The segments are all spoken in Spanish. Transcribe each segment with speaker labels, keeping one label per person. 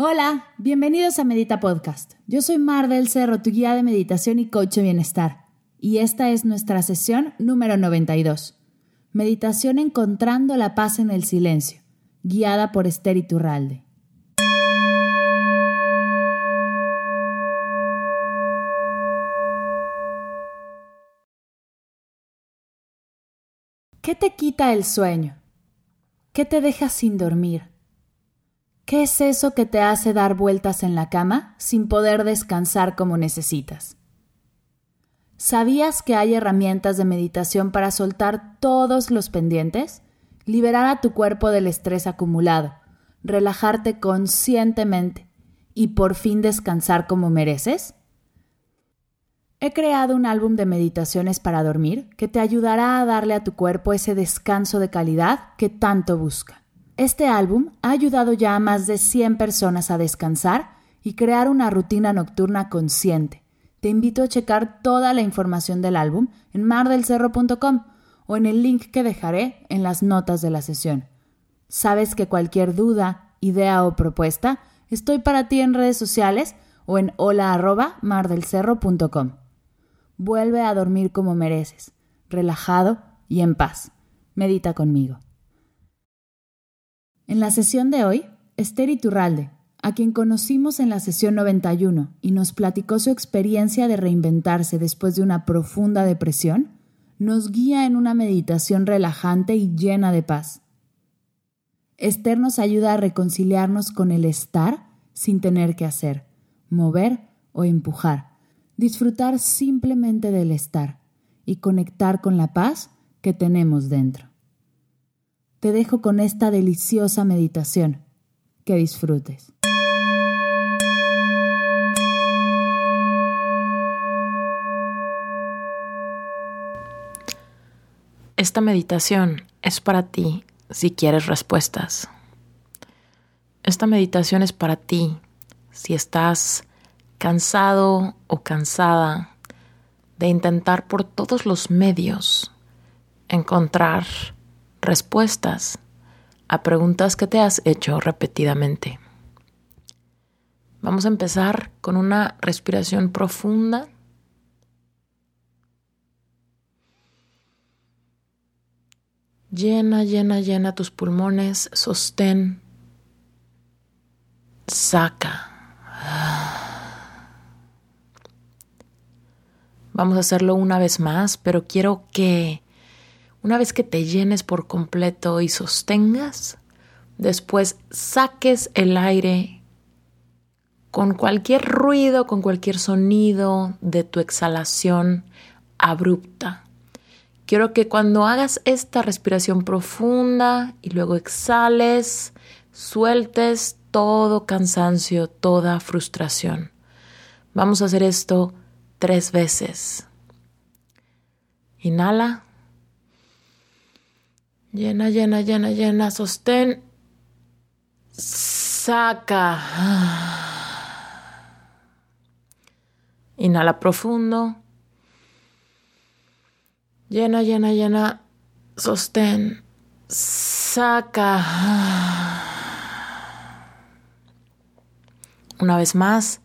Speaker 1: Hola, bienvenidos a Medita Podcast. Yo soy Mar del Cerro, tu guía de meditación y coach de bienestar. Y esta es nuestra sesión número 92. Meditación encontrando la paz en el silencio, guiada por Esther Iturralde. ¿Qué te quita el sueño? ¿Qué te deja sin dormir? ¿Qué es eso que te hace dar vueltas en la cama sin poder descansar como necesitas? ¿Sabías que hay herramientas de meditación para soltar todos los pendientes? Liberar a tu cuerpo del estrés acumulado, relajarte conscientemente y por fin descansar como mereces? He creado un álbum de meditaciones para dormir que te ayudará a darle a tu cuerpo ese descanso de calidad que tanto busca. Este álbum ha ayudado ya a más de 100 personas a descansar y crear una rutina nocturna consciente. Te invito a checar toda la información del álbum en mardelcerro.com o en el link que dejaré en las notas de la sesión. Sabes que cualquier duda, idea o propuesta, estoy para ti en redes sociales o en hola@mardelcerro.com. Vuelve a dormir como mereces, relajado y en paz. Medita conmigo. En la sesión de hoy, Esther Iturralde, a quien conocimos en la sesión 91 y nos platicó su experiencia de reinventarse después de una profunda depresión, nos guía en una meditación relajante y llena de paz. Esther nos ayuda a reconciliarnos con el estar sin tener que hacer, mover o empujar disfrutar simplemente del estar y conectar con la paz que tenemos dentro. Te dejo con esta deliciosa meditación. Que disfrutes.
Speaker 2: Esta meditación es para ti si quieres respuestas. Esta meditación es para ti si estás cansado o cansada de intentar por todos los medios encontrar respuestas a preguntas que te has hecho repetidamente. Vamos a empezar con una respiración profunda. Llena, llena, llena tus pulmones, sostén, saca. Vamos a hacerlo una vez más, pero quiero que una vez que te llenes por completo y sostengas, después saques el aire con cualquier ruido, con cualquier sonido de tu exhalación abrupta. Quiero que cuando hagas esta respiración profunda y luego exhales, sueltes todo cansancio, toda frustración. Vamos a hacer esto tres veces. Inhala. Llena, llena, llena, llena. Sostén. Saca. Inhala profundo. Llena, llena, llena. Sostén. Saca. Una vez más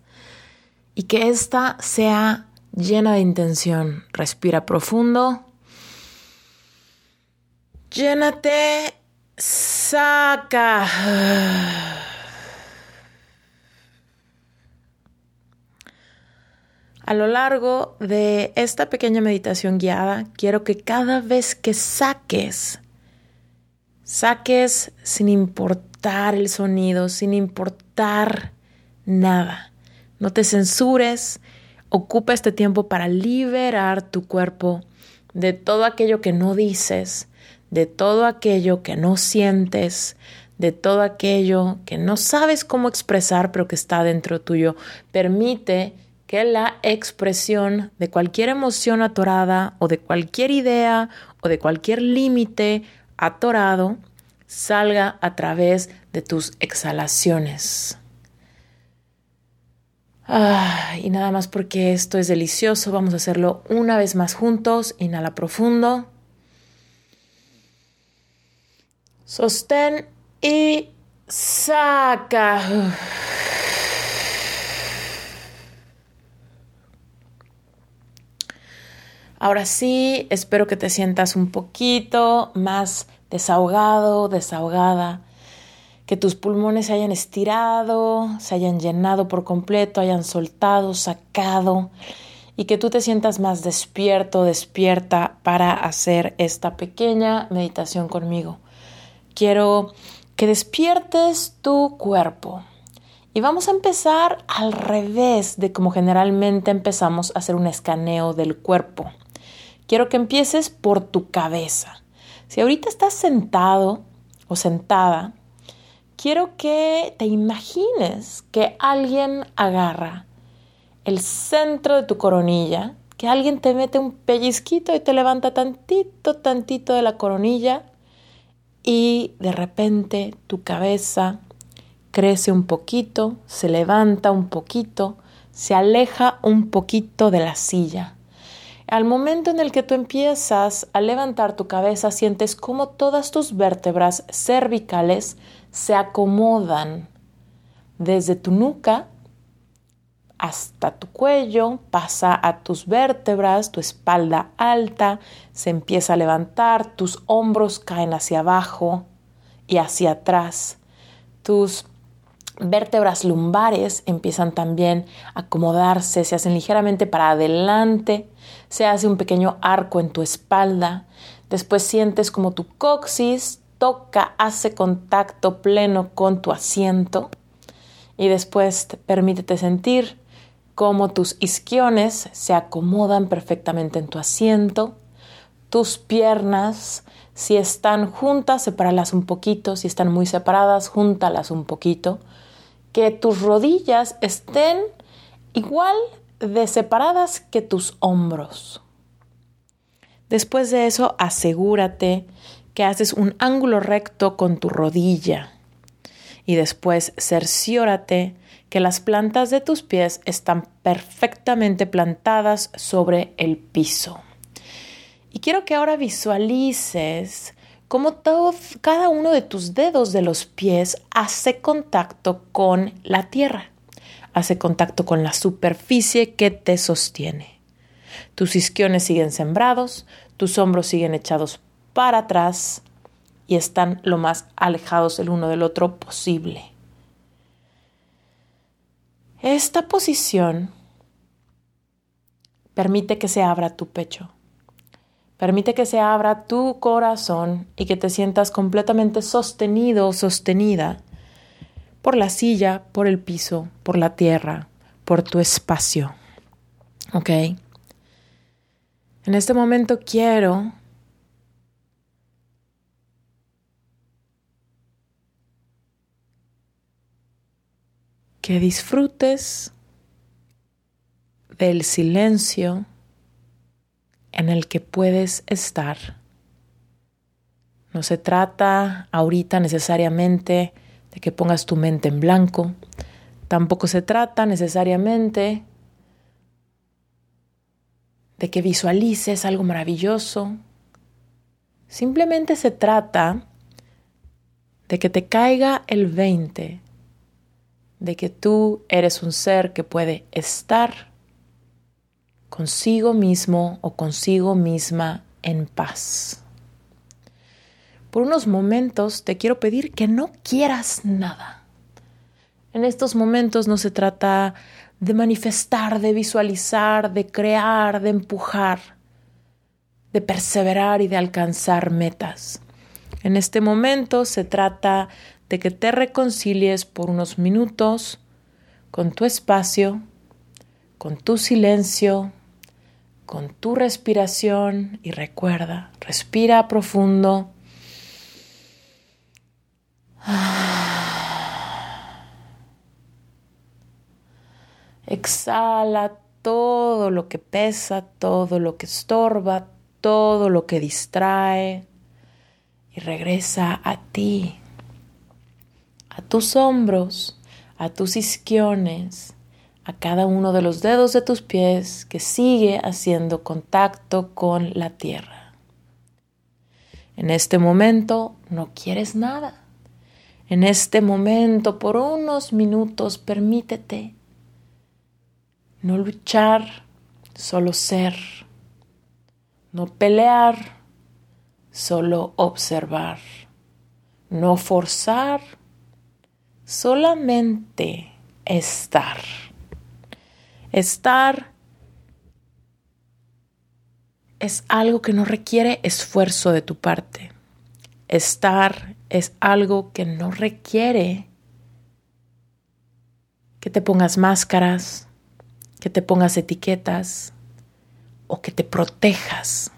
Speaker 2: y que esta sea llena de intención. Respira profundo. Llénate. Saca. A lo largo de esta pequeña meditación guiada, quiero que cada vez que saques, saques sin importar el sonido, sin importar nada no te censures, ocupa este tiempo para liberar tu cuerpo de todo aquello que no dices, de todo aquello que no sientes, de todo aquello que no sabes cómo expresar pero que está dentro tuyo. Permite que la expresión de cualquier emoción atorada o de cualquier idea o de cualquier límite atorado salga a través de tus exhalaciones. Ah, y nada más porque esto es delicioso, vamos a hacerlo una vez más juntos. Inhala profundo. Sostén y saca. Ahora sí, espero que te sientas un poquito más desahogado, desahogada, que tus pulmones se hayan estirado, se hayan llenado por completo, hayan soltado, sacado y que tú te sientas más despierto, despierta para hacer esta pequeña meditación conmigo. Quiero que despiertes tu cuerpo. Y vamos a empezar al revés de como generalmente empezamos a hacer un escaneo del cuerpo. Quiero que empieces por tu cabeza. Si ahorita estás sentado o sentada, quiero que te imagines que alguien agarra el centro de tu coronilla, que alguien te mete un pellizquito y te levanta tantito, tantito de la coronilla y de repente tu cabeza crece un poquito, se levanta un poquito, se aleja un poquito de la silla. Al momento en el que tú empiezas a levantar tu cabeza, sientes como todas tus vértebras cervicales se acomodan desde tu nuca hasta tu cuello, pasa a tus vértebras, tu espalda alta, se empieza a levantar, tus hombros caen hacia abajo y hacia atrás. Tus vértebras lumbares empiezan también a acomodarse, se hacen ligeramente para adelante, se hace un pequeño arco en tu espalda, después sientes como tu coxis toca, hace contacto pleno con tu asiento y después permítete sentir cómo tus isquiones se acomodan perfectamente en tu asiento, tus piernas, si están juntas, sepáralas un poquito, si están muy separadas, júntalas un poquito, que tus rodillas estén igual de separadas que tus hombros. Después de eso, asegúrate que haces un ángulo recto con tu rodilla y después cerciórate que las plantas de tus pies están perfectamente plantadas sobre el piso. Y quiero que ahora visualices cómo todo, cada uno de tus dedos de los pies hace contacto con la tierra, hace contacto con la superficie que te sostiene. Tus isquiones siguen sembrados, tus hombros siguen echados para atrás y están lo más alejados el uno del otro posible. Esta posición permite que se abra tu pecho, permite que se abra tu corazón y que te sientas completamente sostenido o sostenida por la silla, por el piso, por la tierra, por tu espacio. ¿Ok? En este momento quiero que disfrutes del silencio en el que puedes estar. No se trata ahorita necesariamente de que pongas tu mente en blanco, tampoco se trata necesariamente de que visualices algo maravilloso, simplemente se trata de que te caiga el 20 de que tú eres un ser que puede estar consigo mismo o consigo misma en paz. Por unos momentos te quiero pedir que no quieras nada. En estos momentos no se trata de manifestar, de visualizar, de crear, de empujar, de perseverar y de alcanzar metas. En este momento se trata de que te reconcilies por unos minutos con tu espacio, con tu silencio, con tu respiración. Y recuerda, respira profundo. Exhala todo lo que pesa, todo lo que estorba, todo lo que distrae. Y regresa a ti a tus hombros, a tus isquiones, a cada uno de los dedos de tus pies que sigue haciendo contacto con la tierra. En este momento no quieres nada. En este momento, por unos minutos, permítete no luchar, solo ser. no pelear, solo observar, no forzar, solamente estar. Estar es algo que no requiere esfuerzo de tu parte. Estar es algo que no requiere que te pongas máscaras, que te pongas etiquetas o que te protejas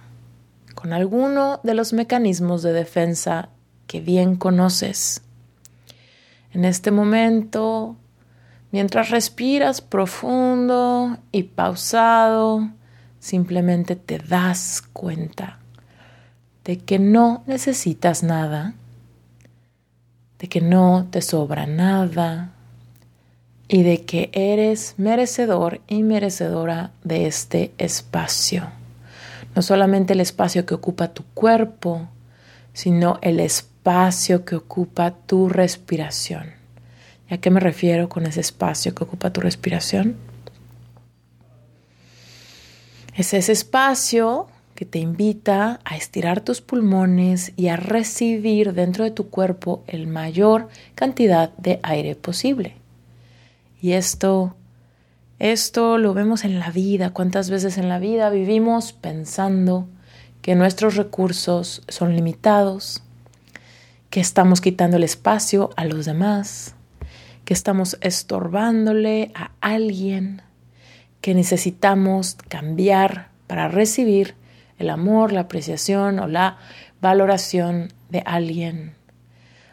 Speaker 2: con alguno de los mecanismos de defensa que bien conoces. En este momento, mientras respiras profundo y pausado, simplemente te das cuenta de que no necesitas nada, de que no te sobra nada y de que eres merecedor y merecedora de este espacio. No solamente el espacio que ocupa tu cuerpo, sino el espacio que ocupa tu respiración. ¿Y a qué me refiero con ese espacio que ocupa tu respiración? Es ese espacio que te invita a estirar tus pulmones y a recibir dentro de tu cuerpo el mayor cantidad de aire posible. Y esto, esto lo vemos en la vida. ¿Cuántas veces en la vida vivimos pensando que nuestros recursos son limitados, que estamos quitando el espacio a los demás, que estamos estorbándole a alguien, que necesitamos cambiar para recibir el amor, la apreciación o la valoración de alguien.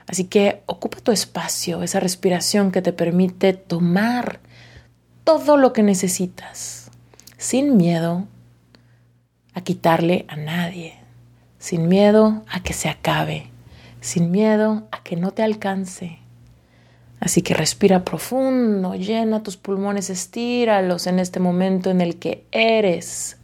Speaker 2: Así que ocupa tu espacio, esa respiración que te permite tomar todo lo que necesitas, sin miedo a quitarle a nadie, sin miedo a que se acabe, sin miedo a que no te alcance, Así que respira profundo, llena tus pulmones, estíralos en este momento en el que eres.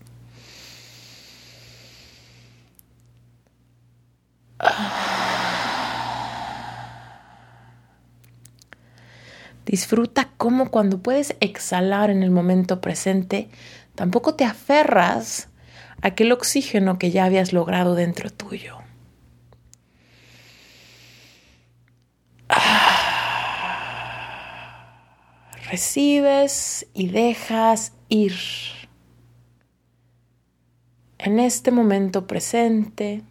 Speaker 2: Disfruta cómo cuando puedes exhalar en el momento presente, tampoco te aferras a aquel oxígeno que ya habías logrado dentro tuyo. Recibes y dejas ir. En este momento presente,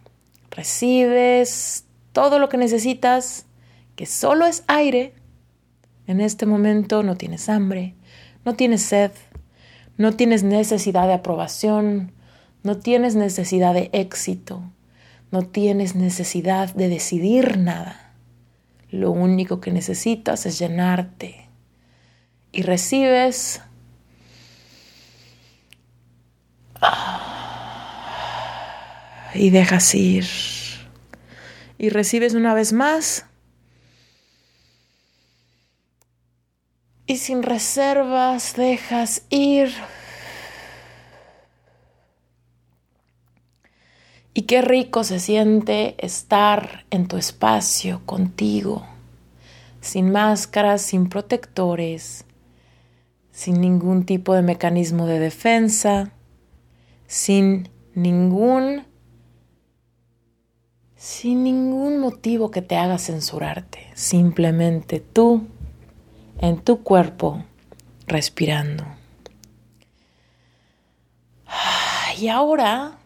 Speaker 2: recibes todo lo que necesitas, que solo es aire. En este momento no tienes hambre, no tienes sed, no tienes necesidad de aprobación, no tienes necesidad de éxito, no tienes necesidad de decidir nada. Lo único que necesitas es llenarte y recibes. Y dejas ir. Y recibes una vez más. Y sin reservas dejas ir. Y qué rico se siente estar en tu espacio contigo, sin máscaras, sin protectores, sin ningún tipo de mecanismo de defensa, sin ningún sin ningún motivo que te haga censurarte, simplemente tú en tu cuerpo respirando. Y ahora,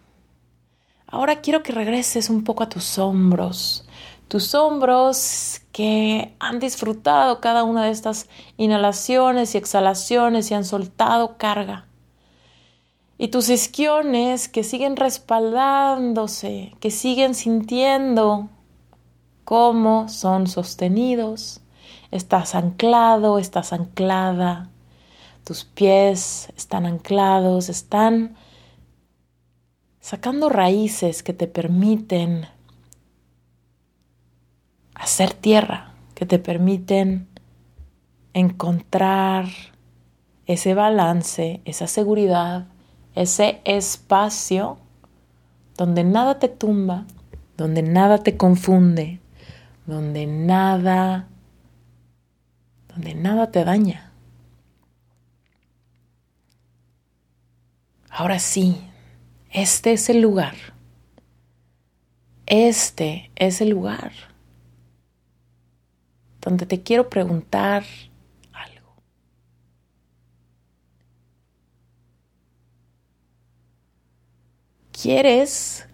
Speaker 2: ahora quiero que regreses un poco a tus hombros, tus hombros que han disfrutado cada una de estas inhalaciones y exhalaciones y han soltado carga. Y tus isquiones que siguen respaldándose, que siguen sintiendo cómo son sostenidos. Estás anclado, estás anclada. Tus pies están anclados, están sacando raíces que te permiten hacer tierra, que te permiten encontrar ese balance, esa seguridad, ese espacio donde nada te tumba, donde nada te confunde, donde nada, donde nada te daña. Ahora sí, Este es el lugar. Este es el lugar donde te quiero preguntar algo. ¿Quieres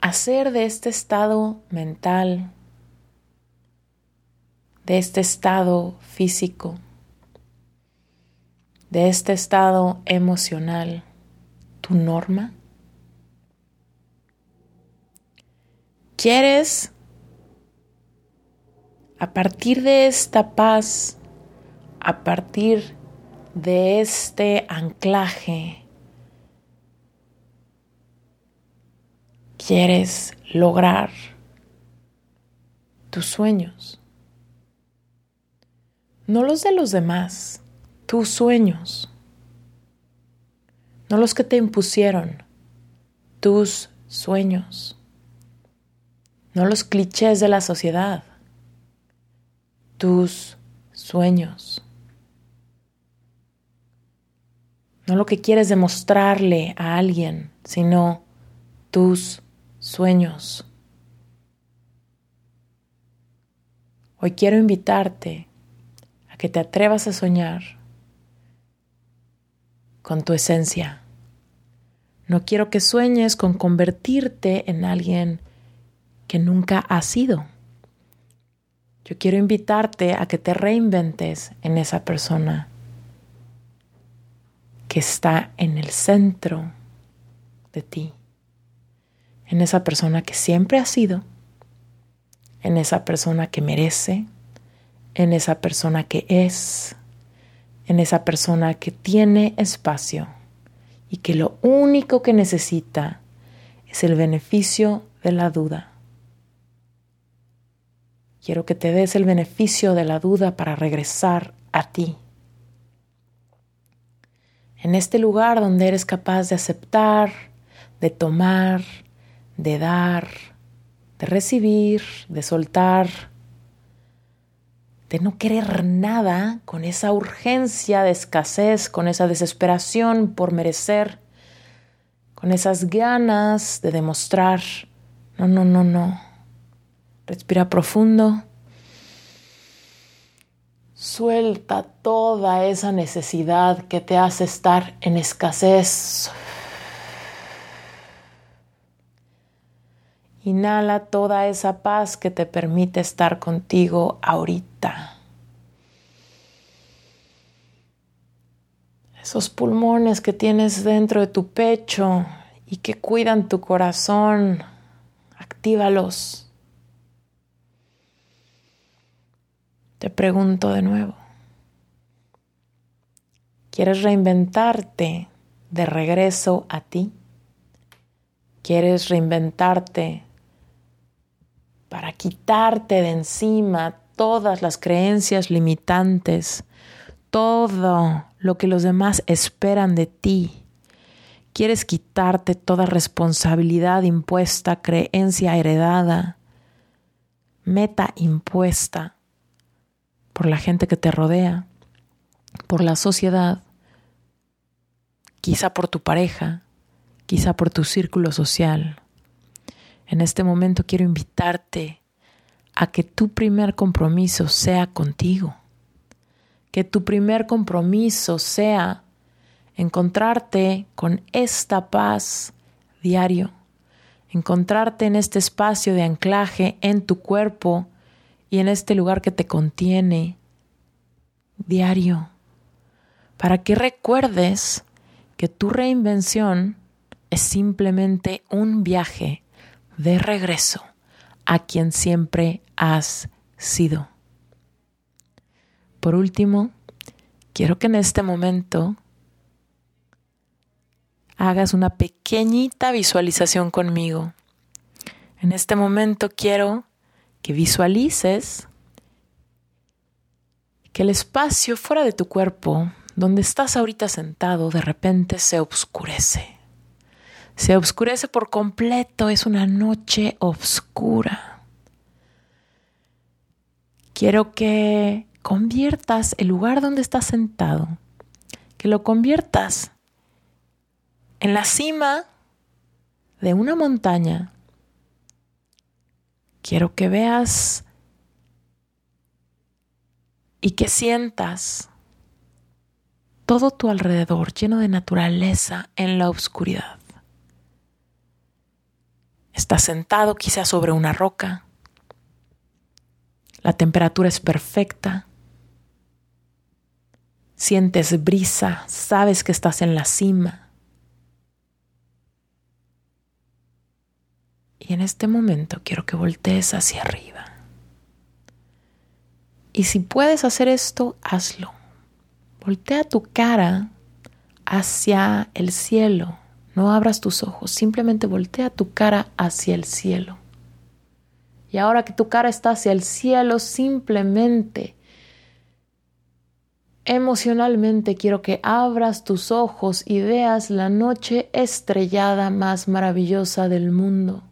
Speaker 2: hacer de este estado mental, de este estado físico, de este estado emocional, tu norma? ¿Quieres a partir de esta paz, a partir de este anclaje, quieres lograr tus sueños. No los de los demás, tus sueños. No los que te impusieron, tus sueños. No los clichés de la sociedad, tus sueños. No lo que quieres demostrarle a alguien, sino tus sueños. Hoy quiero invitarte a que te atrevas a soñar con tu esencia. No quiero que sueñes con convertirte en alguien que nunca has sido. Yo quiero invitarte a que te reinventes en esa persona que está en el centro de ti. En esa persona que siempre ha sido, en esa persona que merece, en esa persona que es, en esa persona que tiene espacio y que lo único que necesita es el beneficio de la duda. Quiero que te des el beneficio de la duda para regresar a ti. En este lugar donde eres capaz de aceptar, de tomar, de dar, de recibir, de soltar, de no querer nada con esa urgencia de escasez, con esa desesperación por merecer, con esas ganas de demostrar. No, no, no, no. Respira profundo. Suelta toda esa necesidad que te hace estar en escasez. Inhala toda esa paz que te permite estar contigo ahorita. Esos pulmones que tienes dentro de tu pecho y que cuidan tu corazón, actívalos. Te pregunto de nuevo. ¿Quieres reinventarte de regreso a ti? ¿Quieres reinventarte para quitarte de encima todas las creencias limitantes, todo lo que los demás esperan de ti. Quieres quitarte toda responsabilidad impuesta, creencia heredada, meta impuesta por la gente que te rodea, por la sociedad, quizá por tu pareja, quizá por tu círculo social. En este momento quiero invitarte a que tu primer compromiso sea contigo, que tu primer compromiso sea encontrarte con esta paz diario, encontrarte en este espacio de anclaje en tu cuerpo y en este lugar que te contiene diario, para que recuerdes que tu reinvención es simplemente un viaje de regreso a quien siempre has sido. Por último, quiero que en este momento hagas una pequeñita visualización conmigo. En este momento quiero que visualices que el espacio fuera de tu cuerpo, donde estás ahorita sentado, de repente se oscurece se oscurece por completo, es una noche oscura. Quiero que conviertas el lugar donde estás sentado, que lo conviertas en la cima de una montaña, quiero que veas y que sientas todo tu alrededor lleno de naturaleza en la oscuridad. Estás sentado quizás sobre una roca. La temperatura es perfecta. Sientes brisa, sabes que estás en la cima. Y en este momento quiero que voltees hacia arriba. Y si puedes hacer esto, hazlo. Voltea tu cara hacia el cielo. No abras tus ojos, simplemente voltea tu cara hacia el cielo. Y ahora que tu cara está hacia el cielo, simplemente Emocionalmente quiero que abras tus ojos y veas la noche estrellada más maravillosa del mundo.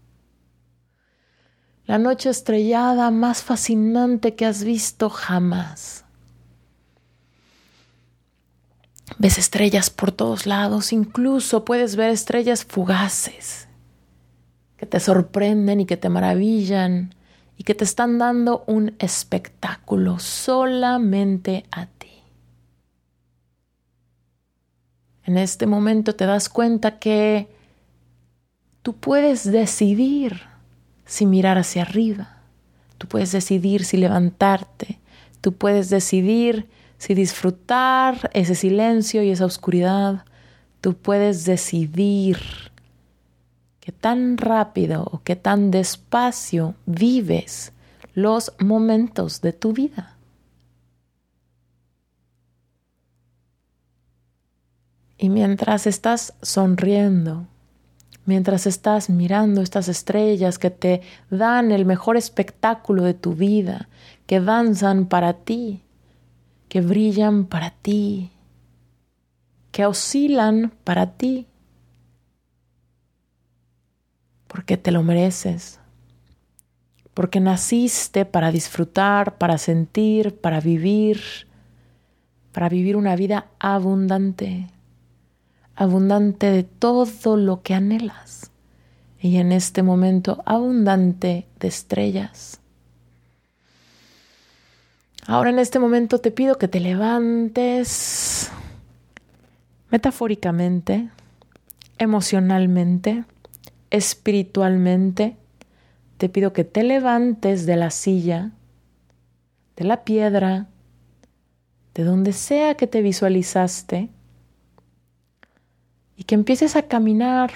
Speaker 2: La noche estrellada más fascinante que has visto jamás. Ves estrellas por todos lados, incluso puedes ver estrellas fugaces que te sorprenden y que te maravillan y que te están dando un espectáculo solamente a ti. En este momento te das cuenta que tú puedes decidir si mirar hacia arriba, tú puedes decidir si levantarte, tú puedes decidir si disfrutar ese silencio y esa oscuridad, tú puedes decidir qué tan rápido o qué tan despacio vives los momentos de tu vida. Y mientras estás sonriendo, mientras estás mirando estas estrellas que te dan el mejor espectáculo de tu vida, que danzan para ti, que brillan para ti, que oscilan para ti, porque te lo mereces, porque naciste para disfrutar, para sentir, para vivir, para vivir una vida abundante abundante de todo lo que anhelas y en este momento abundante de estrellas. Ahora en este momento te pido que te levantes metafóricamente, emocionalmente, espiritualmente. Te pido que te levantes de la silla, de la piedra, de donde sea que te visualizaste y que empieces a caminar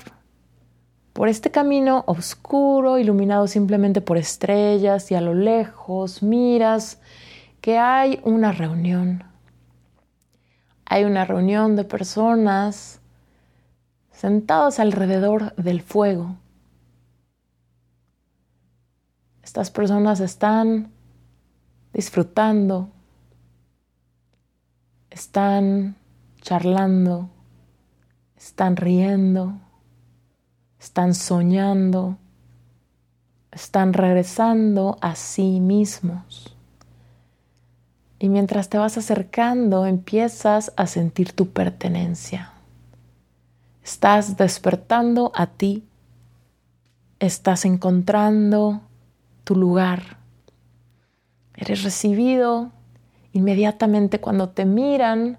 Speaker 2: por este camino oscuro, iluminado simplemente por estrellas y a lo lejos miras que hay una reunión. Hay una reunión de personas sentados alrededor del fuego. Estas personas están disfrutando, están charlando, están riendo, están soñando, están regresando a sí mismos. Y mientras te vas acercando, empiezas a sentir tu pertenencia. Estás despertando a ti. Estás encontrando tu lugar. Eres recibido inmediatamente cuando te miran,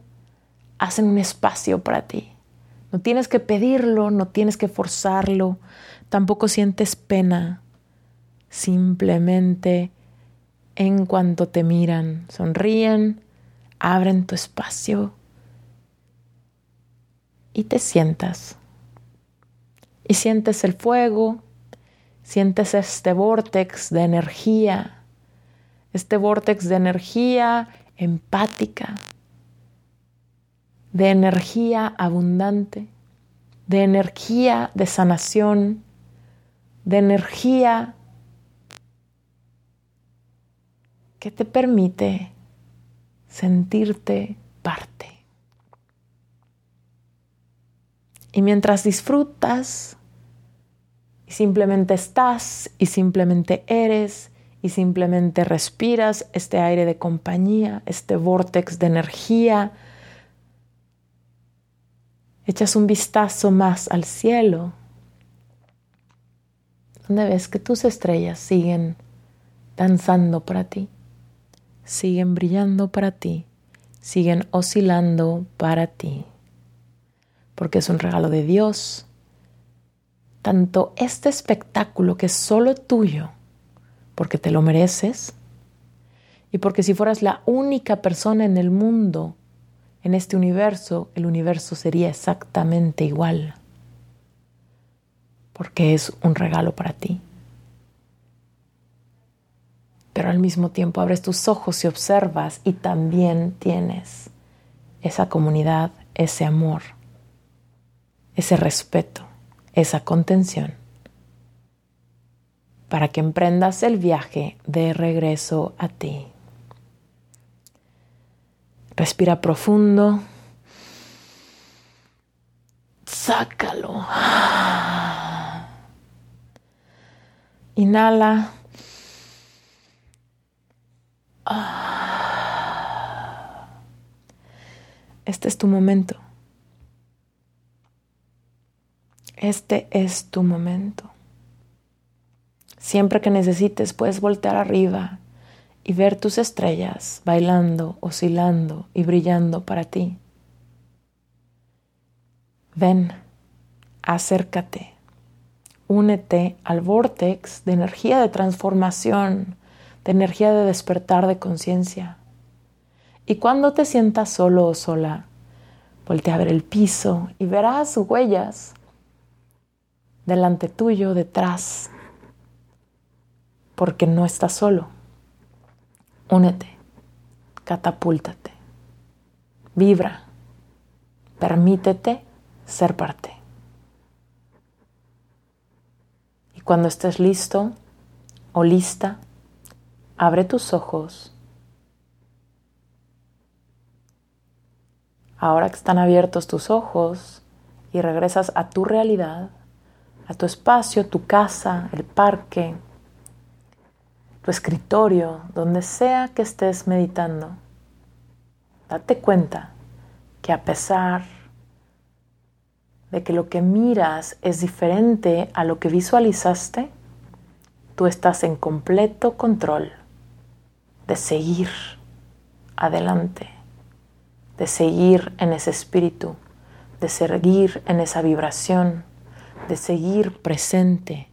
Speaker 2: hacen un espacio para ti. No tienes que pedirlo, no tienes que forzarlo, tampoco sientes pena. Simplemente en cuanto te miran, sonríen, abren tu espacio y te sientas. Y sientes el fuego, sientes este vortex de energía, este vortex de energía empática, de energía abundante, de energía de sanación, de energía que te permite sentirte parte. Y mientras disfrutas y simplemente estás y simplemente eres y simplemente respiras este aire de compañía, este vortex de energía, echas un vistazo más al cielo donde ves que tus estrellas siguen danzando para ti, siguen brillando para ti, siguen oscilando para ti, porque es un regalo de Dios. Tanto este espectáculo que es solo tuyo, porque te lo mereces, y porque si fueras la única persona en el mundo, en este universo, el universo sería exactamente igual, porque es un regalo para ti pero al mismo tiempo abres tus ojos y observas y también tienes esa comunidad, ese amor, ese respeto, esa contención, para que emprendas el viaje de regreso a ti. Respira profundo. Sácalo. Inhala. Este es tu momento. Este es tu momento. Siempre que necesites puedes voltear arriba y ver tus estrellas bailando, oscilando y brillando para ti. Ven, acércate, únete al vortex de energía de transformación de energía de despertar de conciencia. Y cuando te sientas solo o sola, voltea a ver el piso y verás huellas delante tuyo, detrás, porque no estás solo. Únete, catapúltate, vibra, permítete ser parte. Y cuando estés listo o lista, Abre tus ojos. Ahora que están abiertos tus ojos y regresas a tu realidad, a tu espacio, tu casa, el parque, tu escritorio, donde sea que estés meditando, date cuenta que a pesar de que lo que miras es diferente a lo que visualizaste, tú estás en completo control de seguir adelante, de seguir en ese espíritu, de seguir en esa vibración, de seguir presente,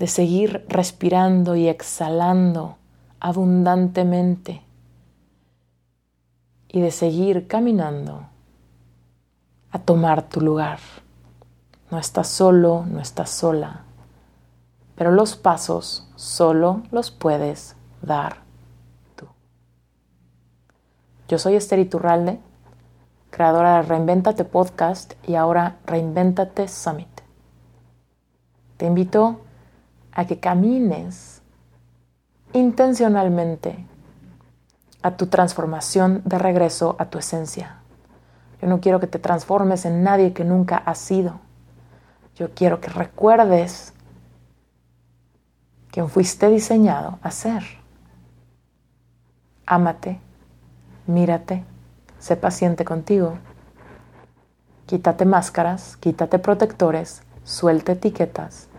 Speaker 2: de seguir respirando y exhalando abundantemente y de seguir caminando a tomar tu lugar. No estás solo, no estás sola, pero los pasos solo los puedes dar yo soy Esther Iturralde, creadora de Reinventate Podcast y ahora Reinventate Summit. Te invito a que camines intencionalmente a tu transformación de regreso a tu esencia. Yo no quiero que te transformes en nadie que nunca has sido. Yo quiero que recuerdes quién fuiste diseñado a ser. Ámate mírate, sé paciente contigo. Quítate máscaras, quítate protectores, suelta etiquetas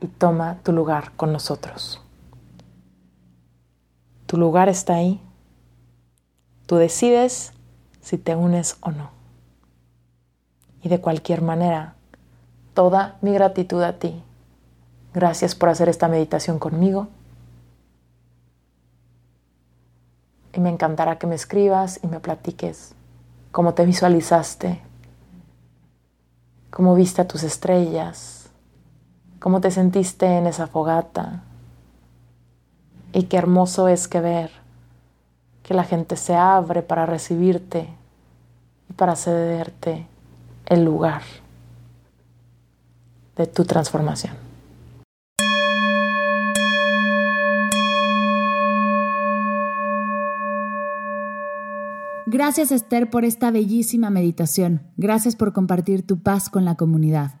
Speaker 2: y toma tu lugar con nosotros. Tu lugar está ahí. Tú decides si te unes o no. Y de cualquier manera, toda mi gratitud a ti. Gracias por hacer esta meditación conmigo y me encantará que me escribas y me platiques cómo te visualizaste, cómo viste a tus estrellas, cómo te sentiste en esa fogata y qué hermoso es que ver que la gente se abre para recibirte y para cederte el lugar de tu transformación.
Speaker 1: Gracias Esther por esta bellísima meditación. Gracias por compartir tu paz con la comunidad.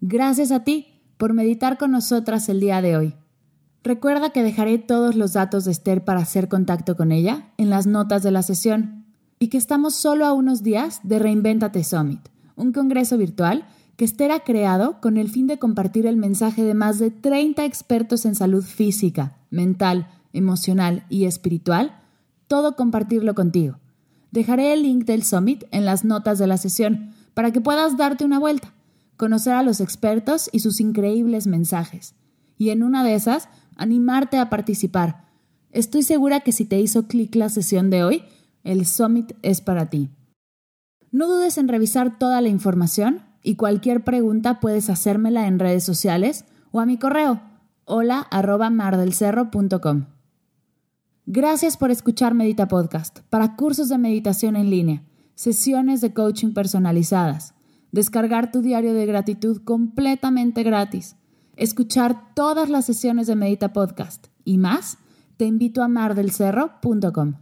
Speaker 1: Gracias a ti por meditar con nosotras el día de hoy. Recuerda que dejaré todos los datos de Esther para hacer contacto con ella en las notas de la sesión y que estamos solo a unos días de Reinventate Summit, un congreso virtual que estará creado con el fin de compartir el mensaje de más de 30 expertos en salud física, mental, emocional y espiritual, todo compartirlo contigo. Dejaré el link del summit en las notas de la sesión para que puedas darte una vuelta, conocer a los expertos y sus increíbles mensajes. Y en una de esas, animarte a participar. Estoy segura que si te hizo clic la sesión de hoy, el summit es para ti. No dudes en revisar toda la información y cualquier pregunta puedes hacérmela en redes sociales o a mi correo hola arroba mardelcerro.com. Gracias por escuchar Medita Podcast para cursos de meditación en línea, sesiones de coaching personalizadas, descargar tu diario de gratitud completamente gratis, escuchar todas las sesiones de Medita Podcast y más, te invito a mardelcerro.com.